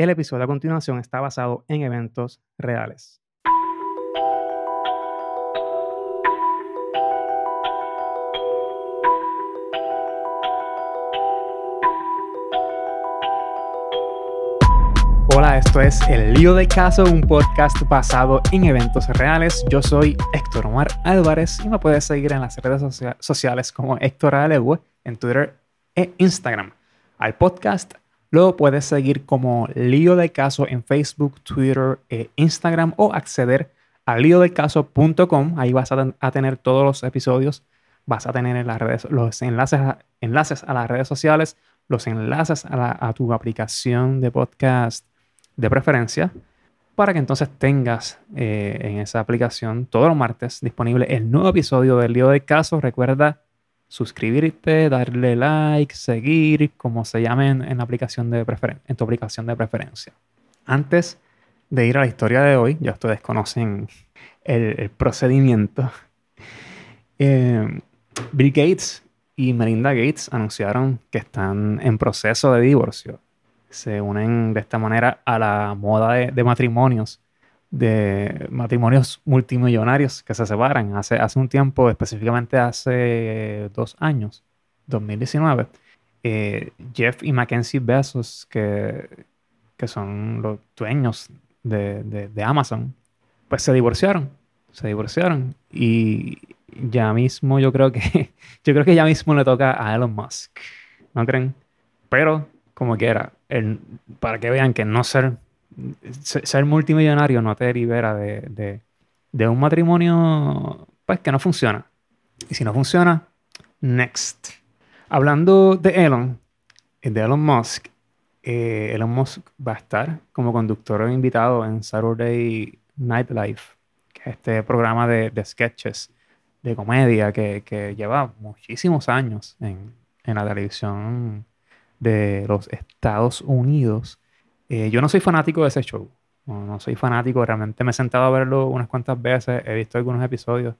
El episodio a continuación está basado en eventos reales. Hola, esto es El Lío de Caso, un podcast basado en eventos reales. Yo soy Héctor Omar Álvarez y me puedes seguir en las redes sociales como Héctor Alegue en Twitter e Instagram. Al podcast lo puedes seguir como Lío de Caso en Facebook, Twitter e Instagram o acceder a líodecaso.com. Ahí vas a, tener todos los episodios, vas a tener en las redes, los enlaces a, enlaces a las redes sociales, los enlaces a tu aplicación de podcast de preferencia para que entonces tengas eh, en esa aplicación todos los martes disponible el nuevo episodio del lío de caso. Recuerda suscribirte, darle like, seguir, como se llame en, la aplicación de en tu aplicación de preferencia. Antes de ir a la historia de hoy, ya ustedes conocen el, procedimiento. Eh, Bill Gates y Melinda Gates anunciaron que están en proceso de divorcio se unen de esta manera a la moda de, matrimonios, de matrimonios multimillonarios que se separan. Hace, hace un tiempo, específicamente hace dos años, 2019, eh, Jeff y Mackenzie Bezos, que, que son los dueños de, de Amazon, pues se divorciaron. Se divorciaron. Y ya mismo yo creo que yo creo que ya mismo le toca a Elon Musk. ¿No creen? Pero como quiera, el, para que vean que no ser, ser multimillonario no te libera de, un matrimonio pues que no funciona. Y si no funciona, next. Hablando de Elon, de Elon Musk, eh, Elon Musk va a estar como conductor o invitado en Saturday Night Live, que es este programa de, sketches de comedia que, lleva muchísimos años en, en la televisión de los Estados Unidos. Eh, yo no soy fanático de ese show. No, soy fanático. Realmente me he sentado a verlo unas cuantas veces. He visto algunos episodios.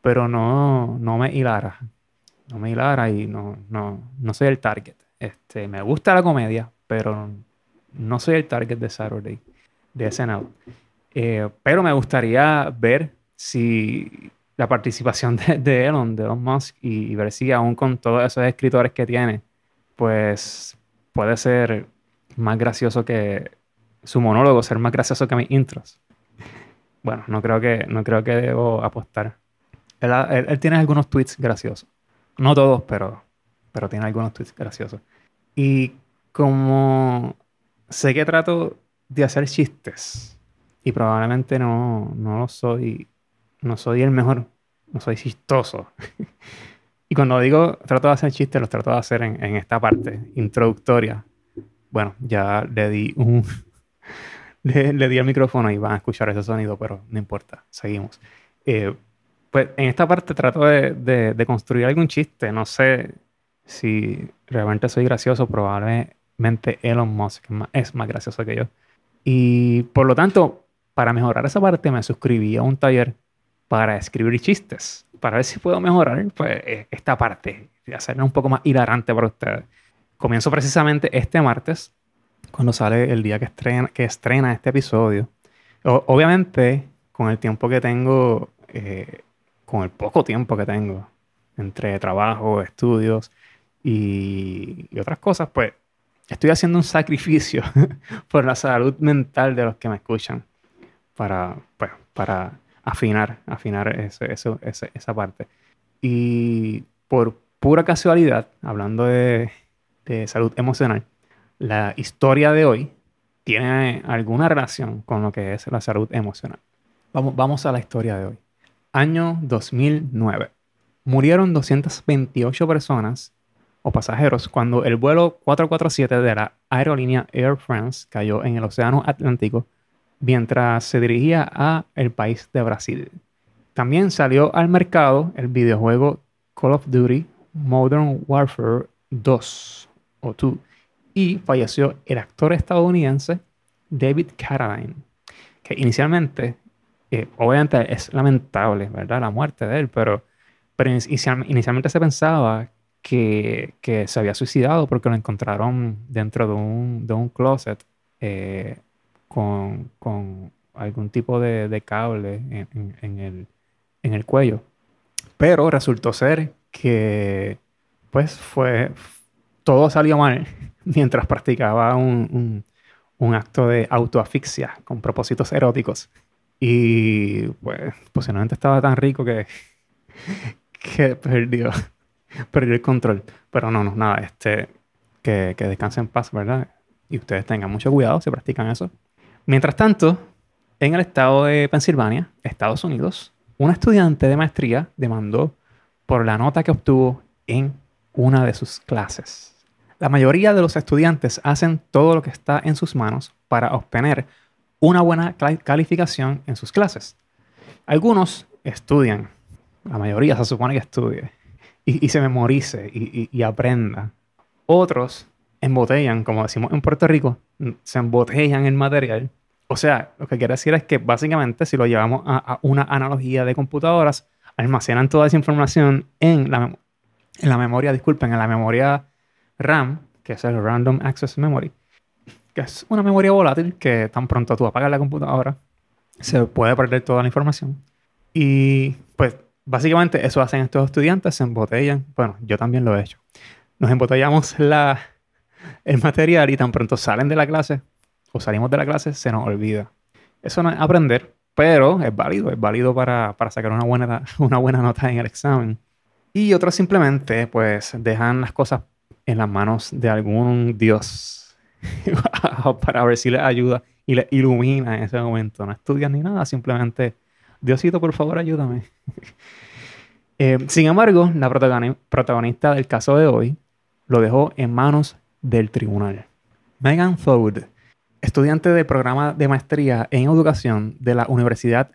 Pero no, no me hilara. No me hilara y no, no, no soy el target. Este, me gusta la comedia, pero no soy el target de Saturday, de SNL. Eh, pero me gustaría ver si la participación de, Elon, de Elon Musk, y, y, ver si aún con todos esos escritores que tiene, pues puede ser más gracioso que su monólogo, ser más gracioso que mis intros. Bueno, no creo que, no creo que debo apostar. Él, tiene algunos tweets graciosos. No todos, pero, pero tiene algunos tweets graciosos. Y como sé que trato de hacer chistes y probablemente no, no soy, no soy el mejor, no soy chistoso. Y cuando digo trato de hacer chistes, los trato de hacer en, esta parte introductoria. Bueno, ya le di un. le, di el micrófono y van a escuchar ese sonido, pero no importa, seguimos. Eh, pues en esta parte trato de, construir algún chiste. No sé si realmente soy gracioso, probablemente Elon Musk es más gracioso que yo. Y por lo tanto, para mejorar esa parte, me suscribí a un taller para escribir chistes para ver si puedo mejorar pues, eh, esta parte y hacerla un poco más hilarante para ustedes. Comienzo precisamente este martes, cuando sale el día que estrena, que estrena este episodio. obviamente, con el tiempo que tengo, eh, con el poco tiempo que tengo entre trabajo, estudios y, y otras cosas, pues estoy haciendo un sacrificio por la salud mental de los que me escuchan para, pues, para afinar, afinar eso, esa parte. Y por pura casualidad, hablando de, salud emocional, la historia de hoy tiene alguna relación con lo que es la salud emocional. Vamos, vamos a la historia de hoy. Año 2009. Murieron 228 personas o pasajeros cuando el vuelo 447 de la aerolínea Air France cayó en el Océano Atlántico mientras se dirigía a el país de Brasil. También salió al mercado el videojuego Call of Duty Modern Warfare 2 o 2 y falleció el actor estadounidense David Carradine, que inicialmente, eh, obviamente es lamentable, ¿verdad? La muerte de él, pero, pero inicialmente se pensaba que, que, se había suicidado porque lo encontraron dentro de un, de un closet eh, con, algún tipo de, cable en, el, en el cuello. Pero resultó ser que, pues, fue. Todo salió mal mientras practicaba un, acto de autoasfixia con propósitos eróticos. Y, pues, posiblemente estaba tan rico que, que perdió, perdió el control. Pero no, no, nada, este, que, que descansen en paz, ¿verdad? Y ustedes tengan mucho cuidado si practican eso. Mientras tanto, en el estado de Pensilvania, Estados Unidos, un estudiante de maestría demandó por la nota que obtuvo en una de sus clases. La mayoría de los estudiantes hacen todo lo que está en sus manos para obtener una buena calificación en sus clases. Algunos estudian, la mayoría se supone que estudie y, se memorice y, y aprenda. Otros embotellan, como decimos en Puerto Rico, se embotellan el material o sea, lo que quiere decir es que básicamente si lo llevamos a, una analogía de computadoras, almacenan toda esa información en la, en la memoria, disculpen, en la memoria RAM, que es el Random Access Memory, que es una memoria volátil que tan pronto tú apagas la computadora, se puede perder toda la información. Y pues básicamente eso hacen estos estudiantes, se embotellan. Bueno, yo también lo he hecho. Nos embotellamos la, el material y tan pronto salen de la clase, o salimos de la clase, se nos olvida. Eso no es aprender, pero es válido, es válido para, sacar una buena, una buena nota en el examen. Y otros simplemente, pues, dejan las cosas en las manos de algún Dios para ver si les ayuda y les ilumina en ese momento. No estudian ni nada, simplemente, Diosito, por favor, ayúdame. Eh, sin embargo, la protagonista del caso de hoy lo dejó en manos del tribunal. Megan Ford estudiante del programa de maestría en educación de la Universidad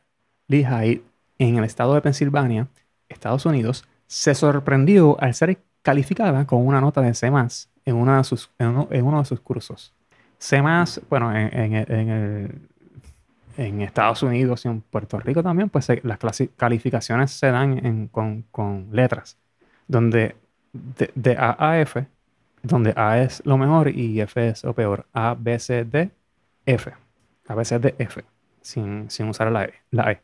Lehigh en el estado de Pensilvania, Estados Unidos, se sorprendió al ser calificada con una nota de C en, uno de sus, en, uno, de sus cursos. C, bueno, en, en, Estados Unidos y en Puerto Rico también, pues las calificaciones se dan con, letras, donde de, de A a F, donde A es lo mejor y F es lo peor. A, B, C, D, F. A veces de F, sin, usar la e, la e.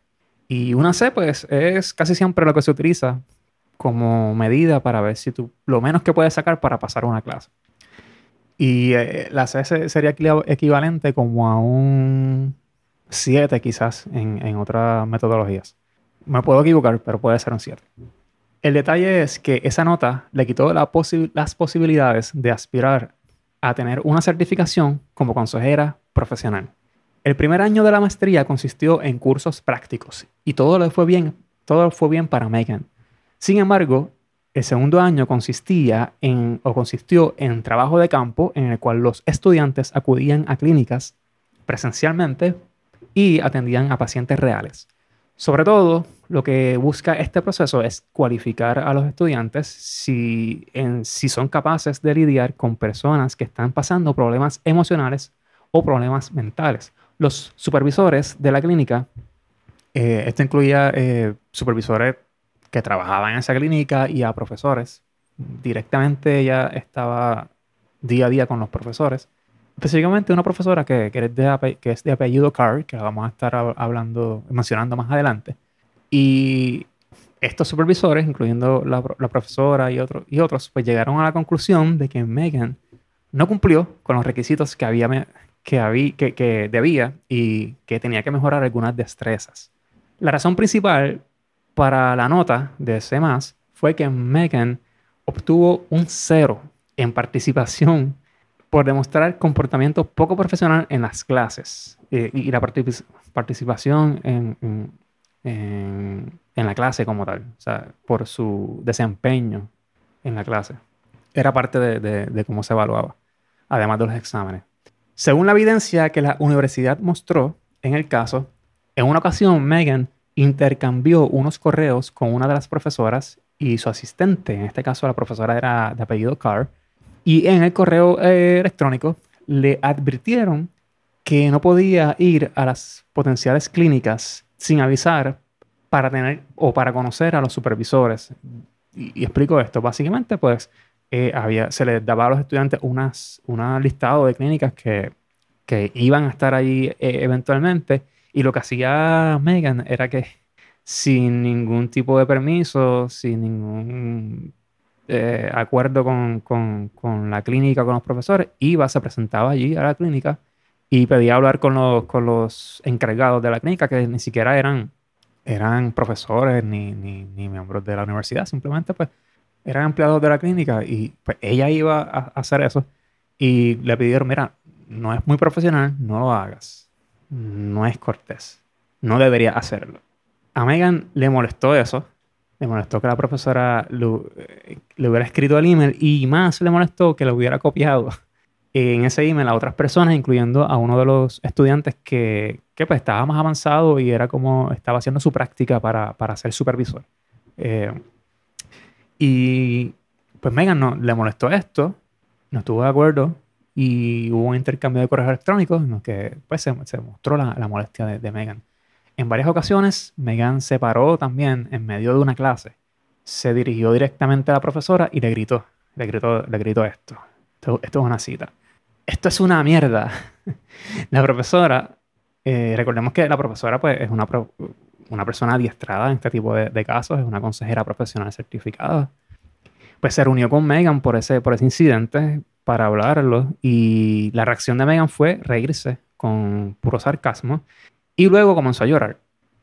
Y una C, pues, es casi siempre lo que se utiliza como medida para ver si tú lo menos que puedes sacar para pasar una clase. Y eh, la C sería equivalente como a un 7 quizás en, en, otras metodologías. Me puedo equivocar, pero puede ser un 7. El detalle es que esa nota le quitó las posibilidades de aspirar a tener una certificación como consejera profesional. El primer año de la maestría consistió en cursos prácticos y todo le fue bien, todo fue bien para Megan. Sin embargo, el segundo año consistía en o consistió en trabajo de campo en el cual los estudiantes acudían a clínicas presencialmente y atendían a pacientes reales. Sobre todo, lo que busca este proceso es cualificar a los estudiantes si, si son capaces de lidiar con personas que están pasando problemas emocionales o problemas mentales. Los supervisores de la clínica, eh, esto incluía eh, supervisores que trabajaban en esa clínica y a profesores. Directamente ella estaba día a día con los profesores específicamente una profesora que, que, es de, que, es de, apellido Carr, que la vamos a estar hablando, mencionando más adelante. Y estos supervisores, incluyendo la, profesora y, otro, y otros, pues llegaron a la conclusión de que Megan no cumplió con los requisitos que, había, que, había, que, que debía y que tenía que mejorar algunas destrezas. La razón principal para la nota de C fue que Megan obtuvo un cero en participación por demostrar comportamiento poco profesional en las clases eh, y, la participación en, la clase como tal, o sea, por su desempeño en la clase. Era parte de, cómo se evaluaba, además de los exámenes. Según la evidencia que la universidad mostró en el caso, en una ocasión Megan intercambió unos correos con una de las profesoras y su asistente, en este caso la profesora era de apellido Carr, y en el correo eh, electrónico le advirtieron que no podía ir a las potenciales clínicas sin avisar para tener o para conocer a los supervisores. Y, explico esto. Básicamente, pues, eh, se les daba a los estudiantes unas, una listado de clínicas que que iban a estar ahí eh, eventualmente. Y lo que hacía Megan era que sin ningún tipo de permiso, sin ningún eh, acuerdo con, con, con, la clínica, con los profesores, iba, se presentaba allí a la clínica y pedía hablar con los, con los encargados de la clínica, que ni siquiera eran, eran profesores ni, ni, ni miembros de la universidad, simplemente pues eran empleados de la clínica y pues ella iba a hacer eso. Y le pidieron, mira, no es muy profesional, no lo hagas, no es cortés, no debería hacerlo. A Megan le molestó eso, le molestó que la profesora eh, le, hubiera escrito el email y más le molestó que lo hubiera copiado. En ese email a otras personas, incluyendo a uno de los estudiantes que, que pues, estaba más avanzado y era como estaba haciendo su práctica para, para ser supervisor. Eh, y pues Megan no, le molestó esto, no estuvo de acuerdo y hubo un intercambio de correos electrónicos en los que pues, se, mostró la, la molestia de, de, Megan. En varias ocasiones, Megan se paró también en medio de una clase, se dirigió directamente a la profesora y le gritó, le gritó, le gritó esto. Esto, esto es una cita. Esto es una mierda. la profesora, eh, recordemos que la profesora pues, es una, una persona adiestrada en este tipo de, de, casos, es una consejera profesional certificada. Pues se reunió con Megan por ese, por ese incidente para hablarlo y la reacción de Megan fue reírse con puro sarcasmo y luego comenzó a llorar.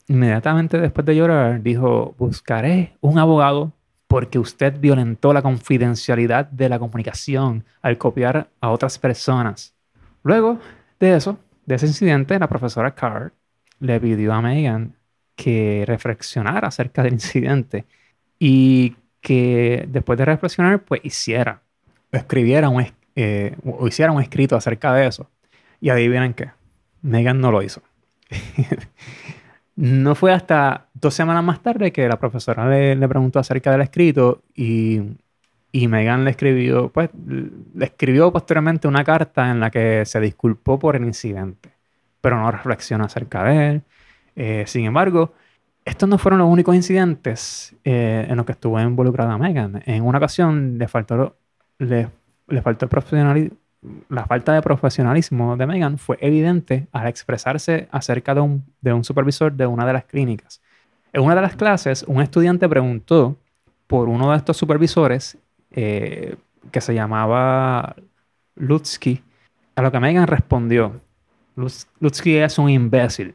Inmediatamente después de llorar dijo, buscaré un abogado porque usted violentó la confidencialidad de la comunicación al copiar a otras personas. Luego de eso, de ese incidente, la profesora Carr le pidió a Megan que reflexionara acerca del incidente y que después de reflexionar, pues hiciera, escribiera un, eh, o hiciera un escrito acerca de eso. Y adivinen qué, Megan no lo hizo. no fue hasta dos semanas más tarde que la profesora le, le preguntó acerca del escrito y, y, Megan le escribió, pues, le escribió posteriormente una carta en la que se disculpó por el incidente, pero no reflexionó acerca de él. Eh, sin embargo, estos no fueron los únicos incidentes eh, en los que estuvo involucrada Megan. En una ocasión le faltó, le, le faltó profesionalismo la falta de profesionalismo de Megan fue evidente al expresarse acerca de un, de un, supervisor de una de las clínicas. En una de las clases, un estudiante preguntó por uno de estos supervisores eh, que se llamaba Lutsky, a lo que Megan respondió, Lutsky es un imbécil.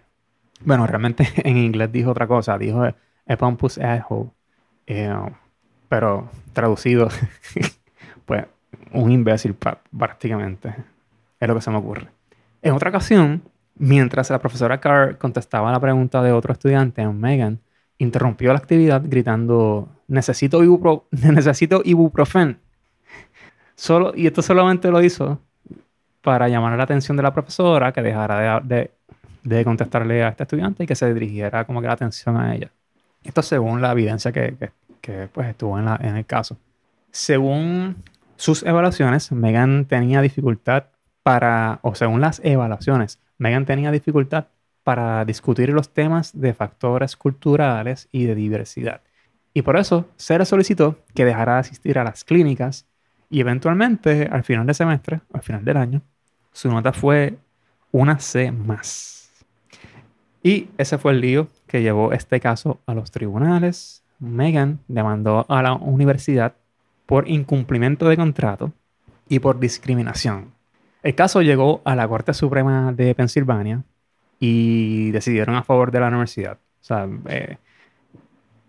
Bueno, realmente en inglés dijo otra cosa, dijo a pompous asshole, eh, pero traducido, pues un imbécil prácticamente. Es lo que se me ocurre. En otra ocasión, mientras la profesora Carr contestaba la pregunta de otro estudiante, Megan, interrumpió la actividad gritando, necesito, ibupro necesito ibuprofen. Solo, y esto solamente lo hizo para llamar la atención de la profesora que dejara de, de, contestarle a este estudiante y que se dirigiera como que la atención a ella. Esto según la evidencia que, que, que pues, estuvo en, la, en el caso. Según sus evaluaciones, Megan tenía dificultad para, o según las evaluaciones, Megan tenía dificultad para discutir los temas de factores culturales y de diversidad. Y por eso se le solicitó que dejara de asistir a las clínicas y eventualmente al final del semestre, al final del año, su nota fue una C más. Y ese fue el lío que llevó este caso a los tribunales. Megan demandó a la universidad por incumplimiento de contrato y por discriminación. El caso llegó a la Corte Suprema de Pensilvania y decidieron a favor de la universidad. O sea, eh,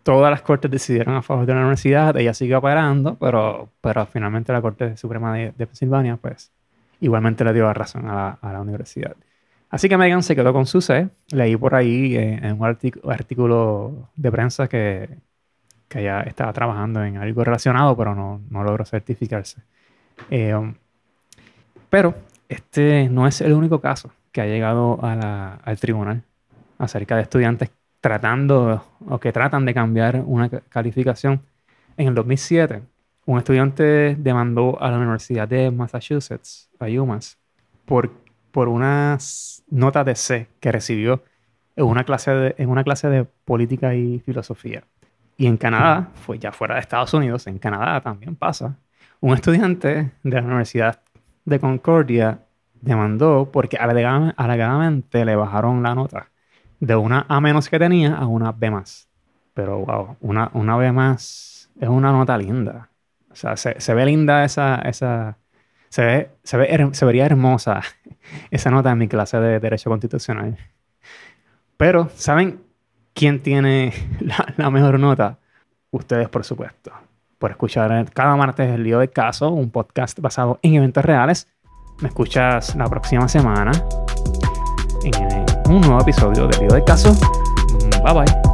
todas las cortes decidieron a favor de la universidad, ella siguió operando, pero, pero finalmente la Corte Suprema de, Pensilvania, pues, igualmente le dio la razón a la, universidad. Así que Megan se quedó con su C. Leí por ahí eh, en un artículo de prensa que, que ya estaba trabajando en algo relacionado, pero no, no logró certificarse. Eh, pero este no es el único caso que ha llegado al tribunal acerca de estudiantes tratando o que tratan de cambiar una calificación. En el 2007, un estudiante demandó a la Universidad de Massachusetts, a UMass, por, por unas notas de C que recibió en una clase en una clase de política y filosofía. Y en Canadá, fue ya fuera de Estados Unidos, en Canadá también pasa. Un estudiante de la Universidad de Concordia demandó porque alegadamente le bajaron la nota de una A menos que tenía a una B más. Pero wow, una, una B más es una nota linda. O sea, se, ve linda esa, esa se, ve, se, ve, se vería hermosa esa nota en mi clase de Derecho Constitucional. Pero, ¿saben quién tiene la, la mejor nota? Ustedes, por supuesto. Por escuchar cada martes el lío del caso, un podcast basado en eventos reales me escuchas la próxima semana en un nuevo episodio de Video del Caso. Bye bye.